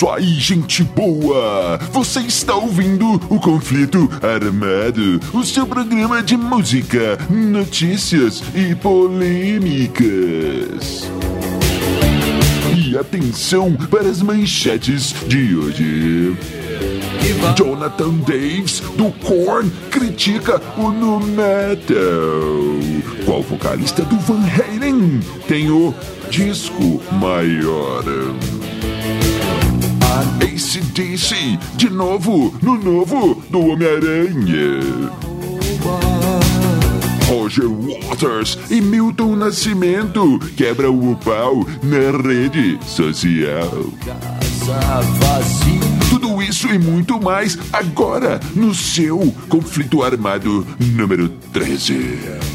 isso aí, gente boa! Você está ouvindo o Conflito Armado, o seu programa de música, notícias e polêmicas. E atenção para as manchetes de hoje. Jonathan Davis, do Korn, critica o nu metal. Qual vocalista do Van Halen tem o disco maior? ACDC, de novo, no novo do Homem-Aranha. Roger Waters e Milton Nascimento quebram o pau na rede social. Tudo isso e muito mais agora no seu conflito armado número 13.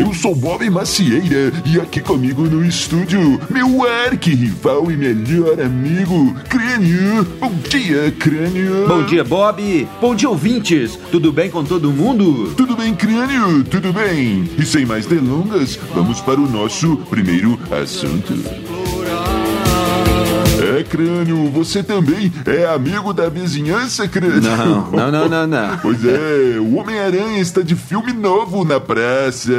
Eu sou Bob Macieira e aqui comigo no estúdio, meu arqui-rival e melhor amigo, Crânio. Bom dia, Crânio. Bom dia, Bob. Bom dia, ouvintes. Tudo bem com todo mundo? Tudo bem, Crânio? Tudo bem. E sem mais delongas, vamos para o nosso primeiro assunto. É, Crânio, você também é amigo da vizinhança, Crânio? Não, não, não, não, não. Pois é, o Homem-Aranha está de filme novo na praça.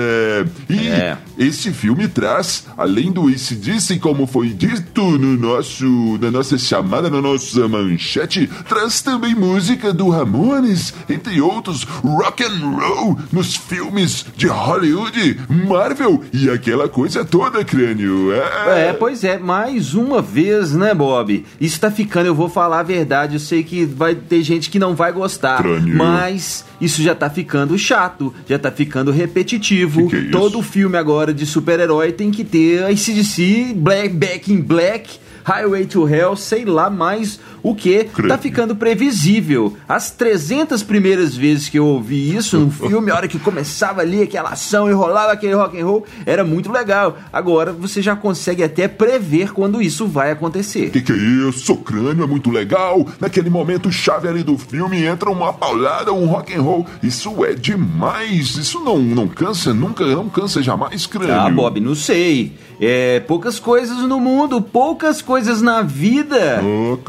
E É. esse filme traz, além do ACDC, como foi dito no nosso, na nossa chamada, na nossa manchete, traz também música do Ramones, entre outros, rock and roll nos filmes de Hollywood, Marvel e aquela coisa toda, Crânio. É, pois é, mais uma vez, né, Bob? Isso tá ficando, eu vou falar a verdade, eu sei que vai ter gente que não vai gostar, Crânio. mas isso já tá ficando chato, já tá ficando repetitivo. Que que é? Todo filme agora de super-herói tem que ter ACDC, Black, Back in Black, Highway to Hell, sei lá mais o que. Tá ficando previsível. As 300 primeiras vezes que eu ouvi isso no filme, a hora que começava ali aquela ação e rolava aquele rock and roll, era muito legal. Agora você já consegue até prever quando isso vai acontecer. Que que é isso? Crânio é muito legal. Naquele momento chave ali do filme entra uma paulada, um rock and roll. Isso é demais. Isso não, não cansa, nunca, não cansa jamais, Crânio. Ah, Bob, não sei. É, poucas coisas no mundo, poucas coisas na vida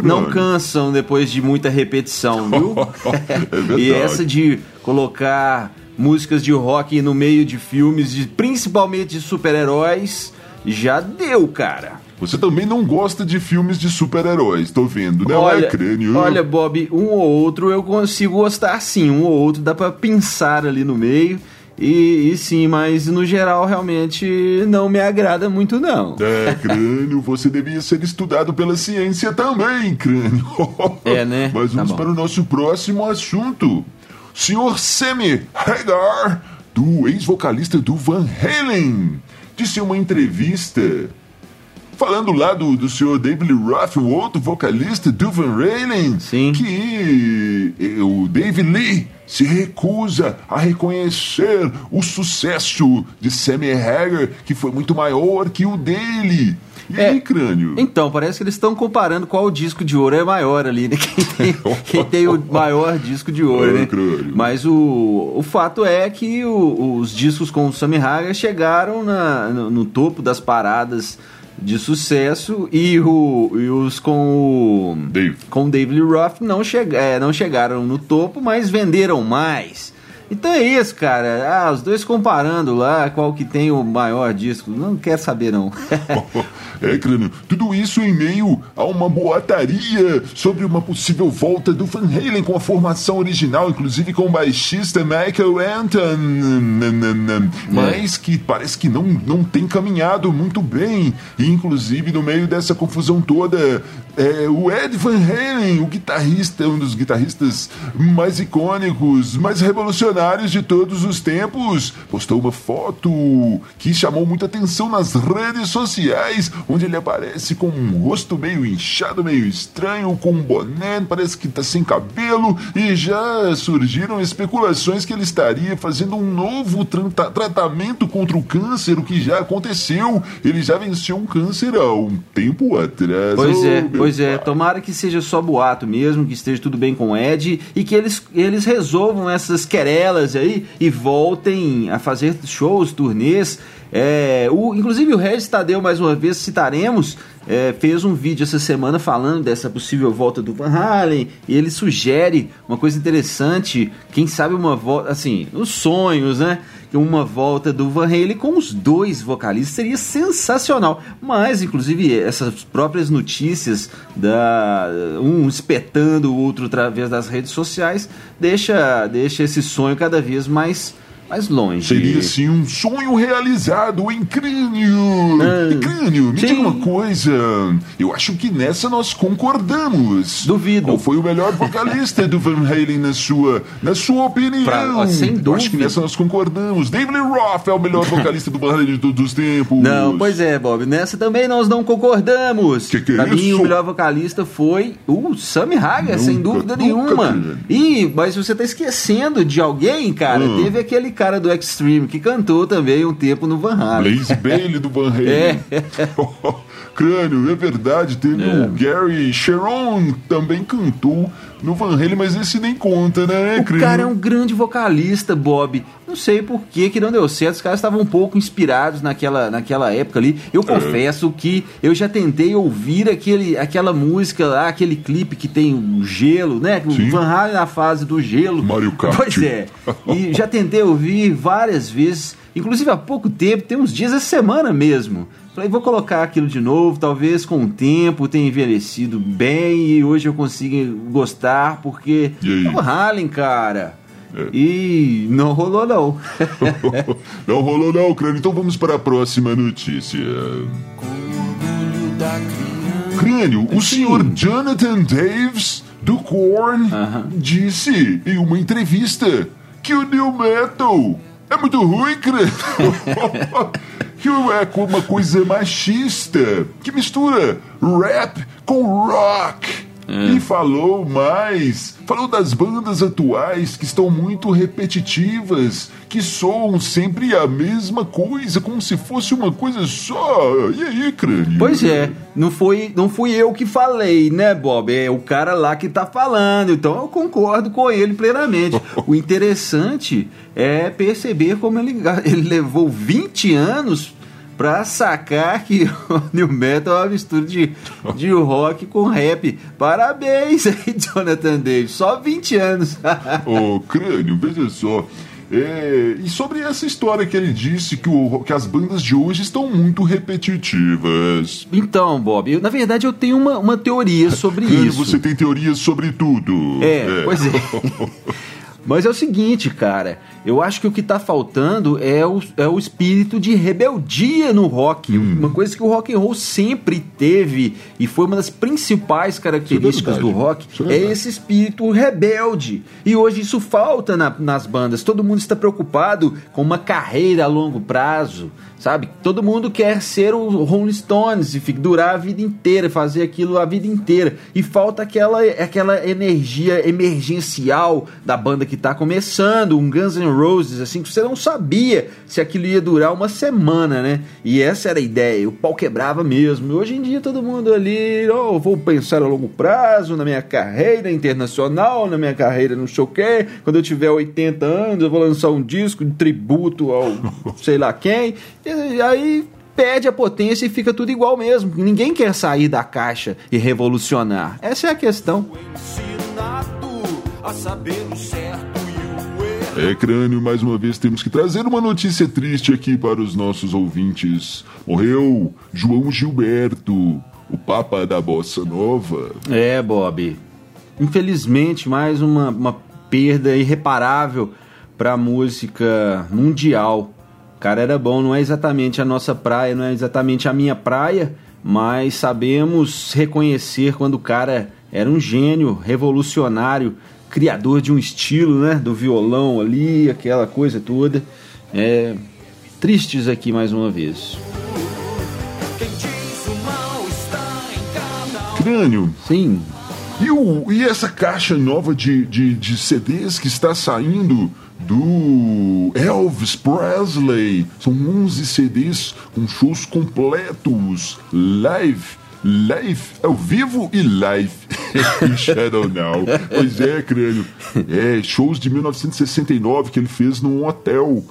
não cansam depois de muita repetição, viu? É e essa de colocar músicas de rock no meio de filmes, de, principalmente de super-heróis, já deu, cara. Você também não gosta de filmes de super-heróis, tô vendo, não olha, é, Crânio? olha, Bob, um ou outro eu consigo gostar sim, um ou outro dá pra pensar ali no meio. E, e sim, mas no geral realmente não me agrada muito não. É, Crânio, você devia ser estudado pela ciência também, Crânio. É, né? Mas Tá vamos bom. para o nosso próximo assunto. Senhor Sammy Hagar, do ex-vocalista do Van Halen, disse em uma entrevista falando lá do, do senhor David Lee Roth, o outro vocalista do Van Halen, Sim. que eh, o David Lee se recusa a reconhecer o sucesso de Sammy Hagar, que foi muito maior que o dele. E É. aí, crânio? Então, parece que eles estão comparando qual disco de ouro é maior ali, né? Quem tem, quem tem o maior disco de ouro, Ai, né? crânio. Mas o, o fato é que o- os discos com o Sammy Hagar chegaram na- no, no topo das paradas de sucesso e, o, e os com o Dave. com David Roth não, chega, é, não chegaram no topo, mas venderam mais. Então é isso, cara. Ah, os dois comparando lá qual que tem o maior disco. Não quero saber, não. É, crânio, tudo isso em meio a uma boataria sobre uma possível volta do Van Halen com a formação original, inclusive com o baixista Michael Anton, mas que parece que não, não tem caminhado muito bem. E, inclusive, no meio dessa confusão toda, é, o Ed Van Halen, o guitarrista, um dos guitarristas mais icônicos, mais revolucionários de todos os tempos, postou uma foto que chamou muita atenção nas redes sociais, onde ele aparece com um rosto meio inchado, meio estranho, com um boné, parece que tá sem cabelo, e já surgiram especulações que ele estaria fazendo um novo trata- tratamento contra o câncer, o que já aconteceu. Ele já venceu um câncer há um tempo atrás. Pois Oh, é, pois é. pai. Tomara que seja só boato mesmo, que esteja tudo bem com o Ed e que eles, eles resolvam essas querelas aí e voltem a fazer shows, turnês É, o, inclusive o Regis Tadeu, mais uma vez, citaremos, é, fez um vídeo essa semana falando dessa possível volta do Van Halen e ele sugere uma coisa interessante, quem sabe uma volta, assim, os sonhos, né? Uma volta do Van Halen com os dois vocalistas seria sensacional. Mas, inclusive, essas próprias notícias da um espetando o outro através das redes sociais deixa, deixa esse sonho cada vez mais mais longe. Seria sim um sonho realizado em crânio. Ah, em crânio, me sim. diga uma coisa. Eu acho que nessa nós concordamos. Duvido. Qual foi o melhor vocalista do Van Halen na sua, na sua opinião? Pra, sem dúvida. Eu acho que nessa nós concordamos. David Roth é o melhor vocalista do Van Halen de todos os tempos. Não, pois é, Bob. Nessa também nós não concordamos. Que que é pra isso? mim, o melhor vocalista foi o Sammy Hagar, sem dúvida nunca, nenhuma. E, mas você tá esquecendo de alguém, cara. Hum. Teve aquele cara do Extreme, que cantou também um tempo no Van Halen. Blaze Bailey do Van Halen. É. Crânio, é verdade. Teve é. o Gary Sharon, também cantou no Van Halen, mas esse nem conta, né, O cara é um grande vocalista, Bob. Não sei por que que não deu certo. Os caras estavam um pouco inspirados naquela, naquela época ali. Eu é. confesso que eu já tentei ouvir aquele, aquela música lá, aquele clipe que tem o gelo, né? Sim. O Van Halen na fase do gelo. Mario Kart. Pois é. E já tentei ouvir várias vezes. Inclusive há pouco tempo, tem uns dias, essa semana mesmo. Falei, vou colocar aquilo de novo, talvez com o tempo tenha envelhecido bem e hoje eu consiga gostar, porque é o Halen, cara. É. E não rolou não. não rolou não, crânio. Então vamos para a próxima notícia. Crânio, o senhor Jonathan Davis do Korn uh -huh. disse em uma entrevista que o new metal é muito ruim, crânio. que é uma coisa machista, que mistura rap com rock. É. E falou mais, falou das bandas atuais que estão muito repetitivas, que soam sempre a mesma coisa, como se fosse uma coisa só. E aí, crânio? Pois é, não foi, não fui eu que falei, né, Bob? É o cara lá que tá falando, então eu concordo com ele plenamente. o interessante é perceber como ele, ele levou 20 anos pra sacar que o New Metal é uma mistura de, de rock com rap. Parabéns aí, Jonathan Davis. Só 20 anos. Ô, crânio, veja só. É, e sobre essa história que ele disse que, o, que as bandas de hoje estão muito repetitivas. Então, Bob, eu, na verdade eu tenho uma, uma teoria sobre isso. Você tem teorias sobre tudo. É, é. pois é. Mas é o seguinte, cara, eu acho que o que tá faltando é o, é o espírito de rebeldia no rock. Hum. Uma coisa que o rock and roll sempre teve e foi uma das principais características é do rock é, é, esse espírito rebelde. E hoje isso falta na, nas bandas. Todo mundo está preocupado com uma carreira a longo prazo sabe? Todo mundo quer ser o Rolling Stones e durar a vida inteira, fazer aquilo a vida inteira. E falta aquela, aquela energia emergencial da banda que tá começando, um Guns N' Roses, assim, que você não sabia se aquilo ia durar uma semana, né? E essa era a ideia, o pau quebrava mesmo. E hoje em dia todo mundo ali, oh, vou pensar a longo prazo na minha carreira internacional, na minha carreira no show que quando eu tiver 80 anos eu vou lançar um disco de tributo ao sei lá quem e aí perde a potência e fica tudo igual mesmo. Ninguém quer sair da caixa e revolucionar. Essa é a questão. É, Crânio, mais uma vez temos que trazer uma notícia triste aqui para os nossos ouvintes. Morreu João Gilberto, o Papa da Bossa Nova. É, Bob. Infelizmente, mais uma, uma perda irreparável para a música mundial cara era bom, não é exatamente a nossa praia, não é exatamente a minha praia, mas sabemos reconhecer quando o cara era um gênio, revolucionário, criador de um estilo, né, do violão ali, aquela coisa toda. É, tristes aqui mais uma vez. Crânio. Sim. E, o, e essa caixa nova de, de, de CDs que está saindo do Elvis Presley. São 11 CDs com shows completos, live. Live, ao vivo e live Shadow Now. Pois é, crânio. É, shows de 1969 que ele fez num hotel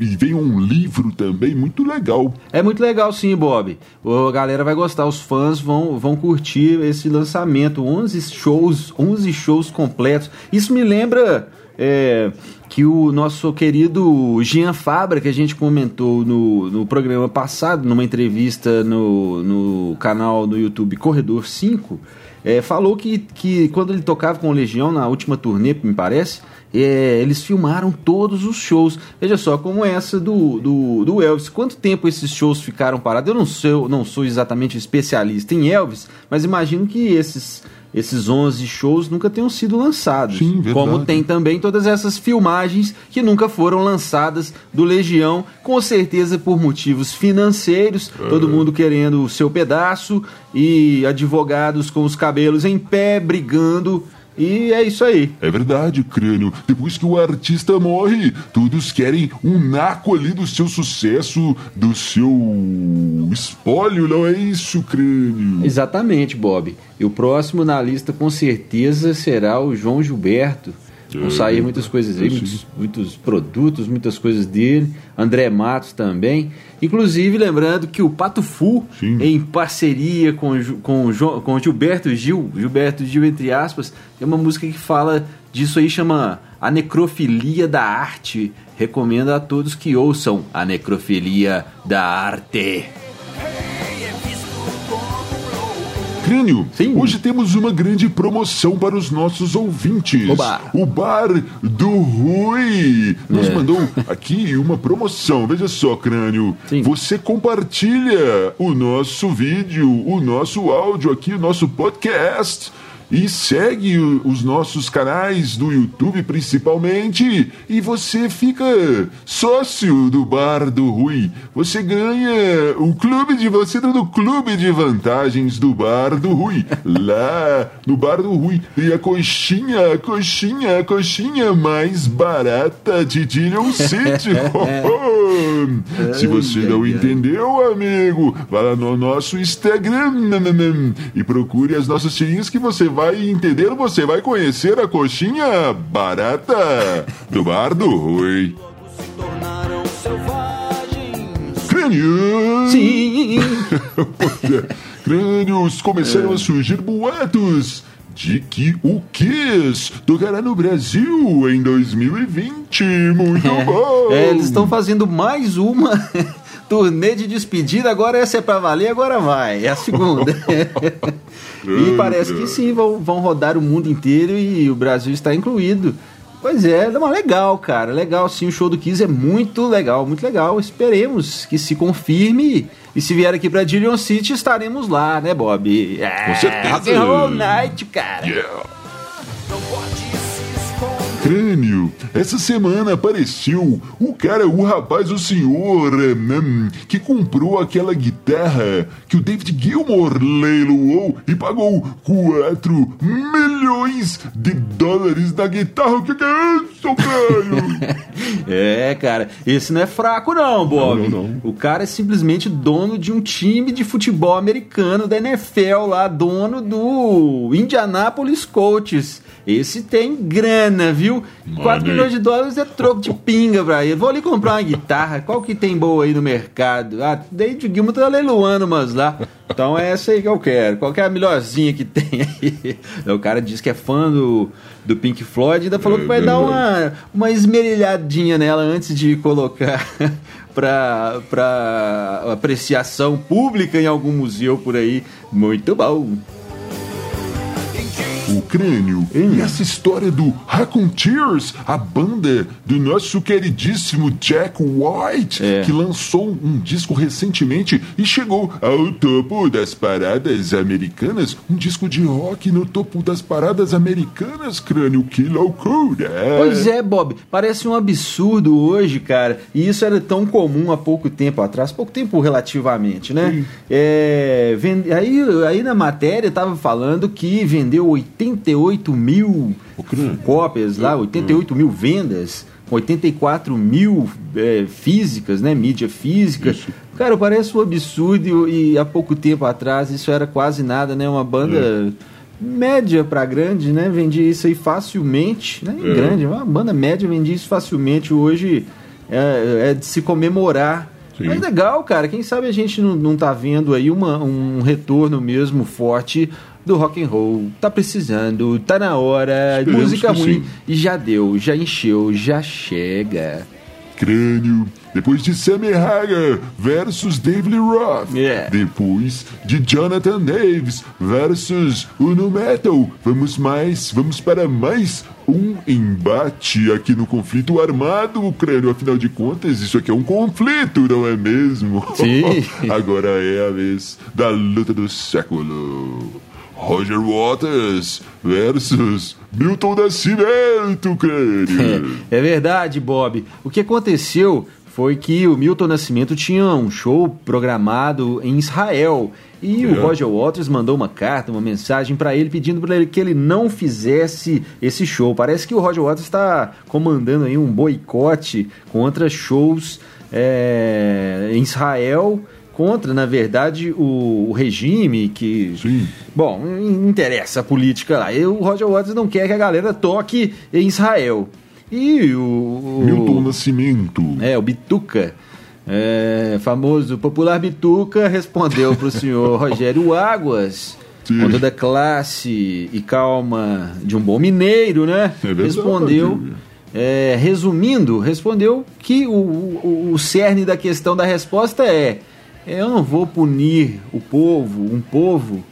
e vem um livro também muito legal. É muito legal sim, Bob. A galera vai gostar, os fãs vão, vão curtir esse lançamento. 11 shows, 11 shows completos. Isso me lembra é, que o nosso querido Jean Fabra, que a gente comentou no, no programa passado, numa entrevista no, no canal do YouTube Corredor 5, é, falou que, que quando ele tocava com o Legião na última turnê, me parece, é, eles filmaram todos os shows. Veja só, como essa do, do, do, Elvis. Quanto tempo esses shows ficaram parados? Eu não sou, não sou exatamente especialista em Elvis, mas imagino que esses esses 11 shows nunca tenham sido lançados. Sim, verdade. Como tem também todas essas filmagens que nunca foram lançadas do Legião, com certeza por motivos financeiros, é. todo mundo querendo o seu pedaço e advogados com os cabelos em pé brigando e é isso aí. É verdade, crânio. Depois que o artista morre, todos querem um naco ali do seu sucesso, do seu espólio, não é isso, crânio? Exatamente, Bob. E o próximo na lista com certeza será o João Gilberto. Vão sair muitas coisas aí, muitos, muitos, produtos, muitas coisas dele. André Matos também. Inclusive, lembrando que o Pato Fu, Sim. em parceria com, com, com Gilberto Gil, Gilberto Gil, entre aspas, tem uma música que fala disso aí, chama A Necrofilia da Arte. Recomendo a todos que ouçam A Necrofilia da Arte. Crânio, Sim. hoje temos uma grande promoção para os nossos ouvintes. Oba. O Bar do Rui nos é. mandou aqui uma promoção. Veja só, Crânio. Sim. Você compartilha o nosso vídeo, o nosso áudio aqui, o nosso podcast e segue os nossos canais do YouTube principalmente e você fica sócio do Bar do Rui. Você ganha o clube de você tá no clube de vantagens do Bar do Rui. Lá no Bar do Rui e a coxinha, a coxinha, a coxinha mais barata de Dillion City. Se você não entendeu, amigo, vá lá no nosso Instagram e procure as nossas tirinhas que você vai entender, você vai conhecer a coxinha barata do Bar do Rui. Crânio! Sim! Crânios começaram a surgir boatos de que o Kiss tocará no Brasil em 2020. Muito é, bom! É, eles estão fazendo mais uma turnê de despedida. Agora essa é pra valer, agora vai. É a segunda. e parece que sim, vão, vão rodar o mundo inteiro e o Brasil está incluído. Pois é, mas legal, cara. Legal, sim. O show do Kiss é muito legal, muito legal. Esperemos que se confirme. E se vier aqui pra Dillion City, estaremos lá, né, Bob? É, Com certeza. Rock and Roll Night, cara. Yeah crânio. Essa semana apareceu o cara, o rapaz, o senhor, hum, que comprou aquela guitarra que o David Gilmour leiloou e pagou 4 milhões de dólares na guitarra. O que, que é isso, velho? é, cara, esse não é fraco, não, Bob. Não, não, não. O cara é simplesmente dono de um time de futebol americano da NFL lá, dono do Indianapolis Colts. Esse tem grana, viu? 4 milhões de dólares é troco de pinga pra ele. Vou ali comprar uma guitarra. Qual que tem boa aí no mercado? Ah, David Gilmour tá leiloando umas lá. Então é essa aí que eu quero. Qual que é a melhorzinha que tem aí? O cara diz que é fã do, do Pink Floyd e ainda falou que vai dar uma, uma esmerilhadinha nela antes de colocar para apreciação pública em algum museu por aí. Muito bom o crânio. E essa história do Tears, a banda do nosso queridíssimo Jack White, é. que lançou um disco recentemente e chegou ao topo das paradas americanas. Um disco de rock no topo das paradas americanas, crânio. Que loucura! Pois é, Bob. Parece um absurdo hoje, cara. E isso era tão comum há pouco tempo atrás. Pouco tempo relativamente, né? É, vende... aí, aí na matéria tava falando que vendeu 80 88 mil cópias lá, 88 mil vendas, 84 mil é, físicas, né? Mídia física. Isso. Cara, parece um absurdo e há pouco tempo atrás isso era quase nada, né? Uma banda é. média para grande, né? Vendia isso aí facilmente, né? É. Grande, uma banda média vendia isso facilmente. Hoje é, é de se comemorar. Sim. Mas legal, cara. Quem sabe a gente não, não tá vendo aí uma, um retorno mesmo forte do rock and roll. Tá precisando, tá na hora. Esperemos música ruim sim. e já deu, já encheu, já chega. Crânio. Depois de Sammy Hagar versus David Lee Roth. Yeah. Depois de Jonathan Davis versus Uno Metal. Vamos mais, vamos para mais um embate aqui no conflito armado, Crânio. Afinal de contas, isso aqui é um conflito, não é mesmo? Sim. Agora é a vez da luta do século. Roger Waters versus Milton Nascimento, Crânio. É verdade, Bob. O que aconteceu foi que o Milton Nascimento tinha um show programado em Israel. E o É. Roger Waters mandou uma carta, uma mensagem para ele pedindo para ele que ele não fizesse esse show. Parece que o Roger Waters está comandando aí um boicote contra shows é, em Israel, contra, na verdade, o, o regime que Sim. Bom, interessa a política lá. E o Roger Waters não quer que a galera toque em Israel. E o. o Milton Nascimento. É, o Bituca. é, famoso popular Bituca respondeu para o senhor Rogério Águas, Sim. com toda a classe e calma de um bom mineiro, né? É verdade. respondeu, é, resumindo, respondeu que o, o, o cerne da questão da resposta é: eu não vou punir o povo, um povo.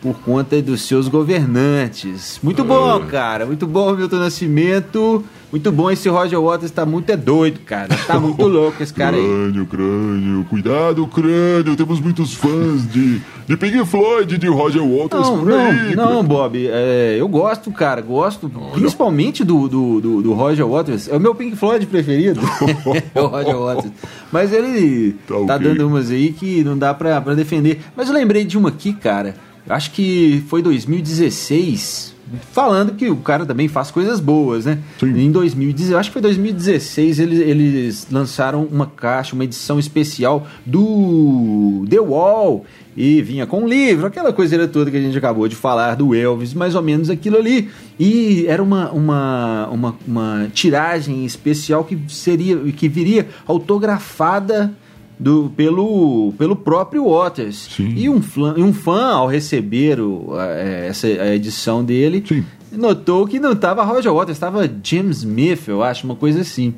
Por conta dos seus governantes. Muito bom, cara. Muito bom, Milton Nascimento. Muito bom. Esse Roger Waters tá muito é doido, cara. Tá muito louco esse cara aí. Crânio, crânio, cuidado, crânio. Temos muitos fãs de, de Pink Floyd, de Roger Waters Não, não, não, Bob. é, eu gosto, cara. Gosto principalmente do, do, do, do Roger Waters. É o meu Pink Floyd preferido. é o Roger Waters. Mas ele Tá tá, ok. dando umas aí que não dá pra, pra defender. Mas eu lembrei de uma aqui, cara. Acho que foi 2016. Falando que o cara também faz coisas boas, né? Sim. Em 2016, eu acho que foi 2016, eles, eles lançaram uma caixa, uma edição especial do The Wall. E vinha com um livro, aquela coisa toda que a gente acabou de falar do Elvis, mais ou menos aquilo ali. E era uma, uma, uma, uma tiragem especial que seria que viria autografada do, pelo, pelo próprio Waters. Sim. E um, e um fã, ao receber o, a- é, essa a edição dele, Sim. notou que não estava Roger Waters, estava Jim Smith, eu acho, uma coisa assim.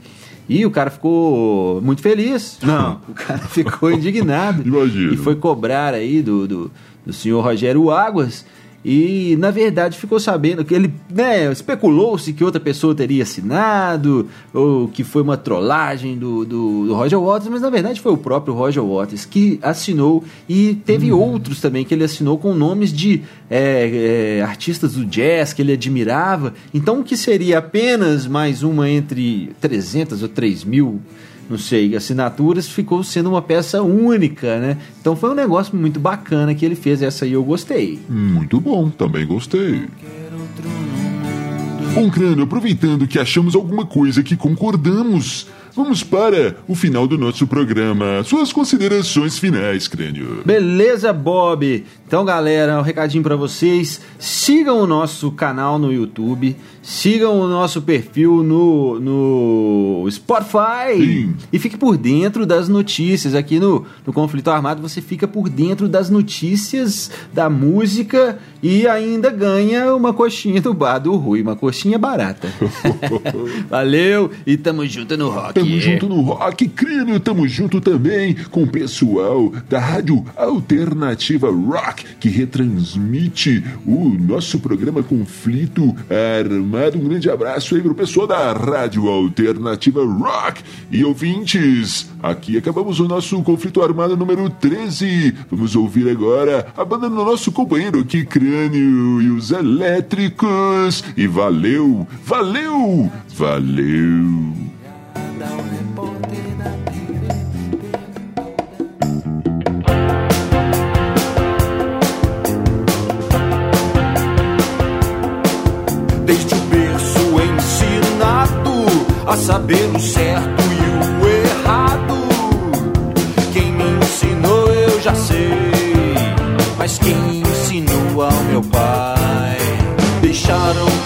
E o cara ficou muito feliz. Não, o cara ficou indignado. Imagino. E foi cobrar aí do, do, do senhor Rogério Águas. E, na verdade, ficou sabendo que ele, né, especulou-se que outra pessoa teria assinado, ou que foi uma trollagem do, do, do Roger Waters, mas na verdade foi o próprio Roger Waters que assinou, e teve outros também que ele assinou com nomes de é, é, artistas do jazz que ele admirava. Então, o que seria apenas mais uma entre 300 ou 3 mil não sei, assinaturas, ficou sendo uma peça única, né? Então foi um negócio muito bacana que ele fez, essa aí eu gostei. Muito bom, também gostei. Bom, Crânio, aproveitando que achamos alguma coisa que concordamos, vamos para o final do nosso programa. Suas considerações finais, Crânio. Beleza, Bob? Então, galera, um recadinho pra vocês. Sigam o nosso canal no YouTube, sigam o nosso perfil no, no Spotify Sim. e fique por dentro das notícias. Aqui no, no Conflito Armado você fica por dentro das notícias da música e ainda ganha uma coxinha do bar do Rui, uma coxinha barata. Valeu e tamo junto no rock. Tamo junto no Rock Crânio, tamo junto também com o pessoal da Rádio Alternativa Rock, que retransmite o nosso programa Conflito Armado. Um grande abraço aí pro pessoal da Rádio Alternativa Rock. E ouvintes, aqui acabamos o nosso Conflito Armado número 13. Vamos ouvir agora a banda do nosso companheiro aqui, Crânio e os Elétricos. E valeu, valeu, valeu. desde o berço ensinado a saber o certo e o errado. Quem me ensinou eu já sei, mas quem shadow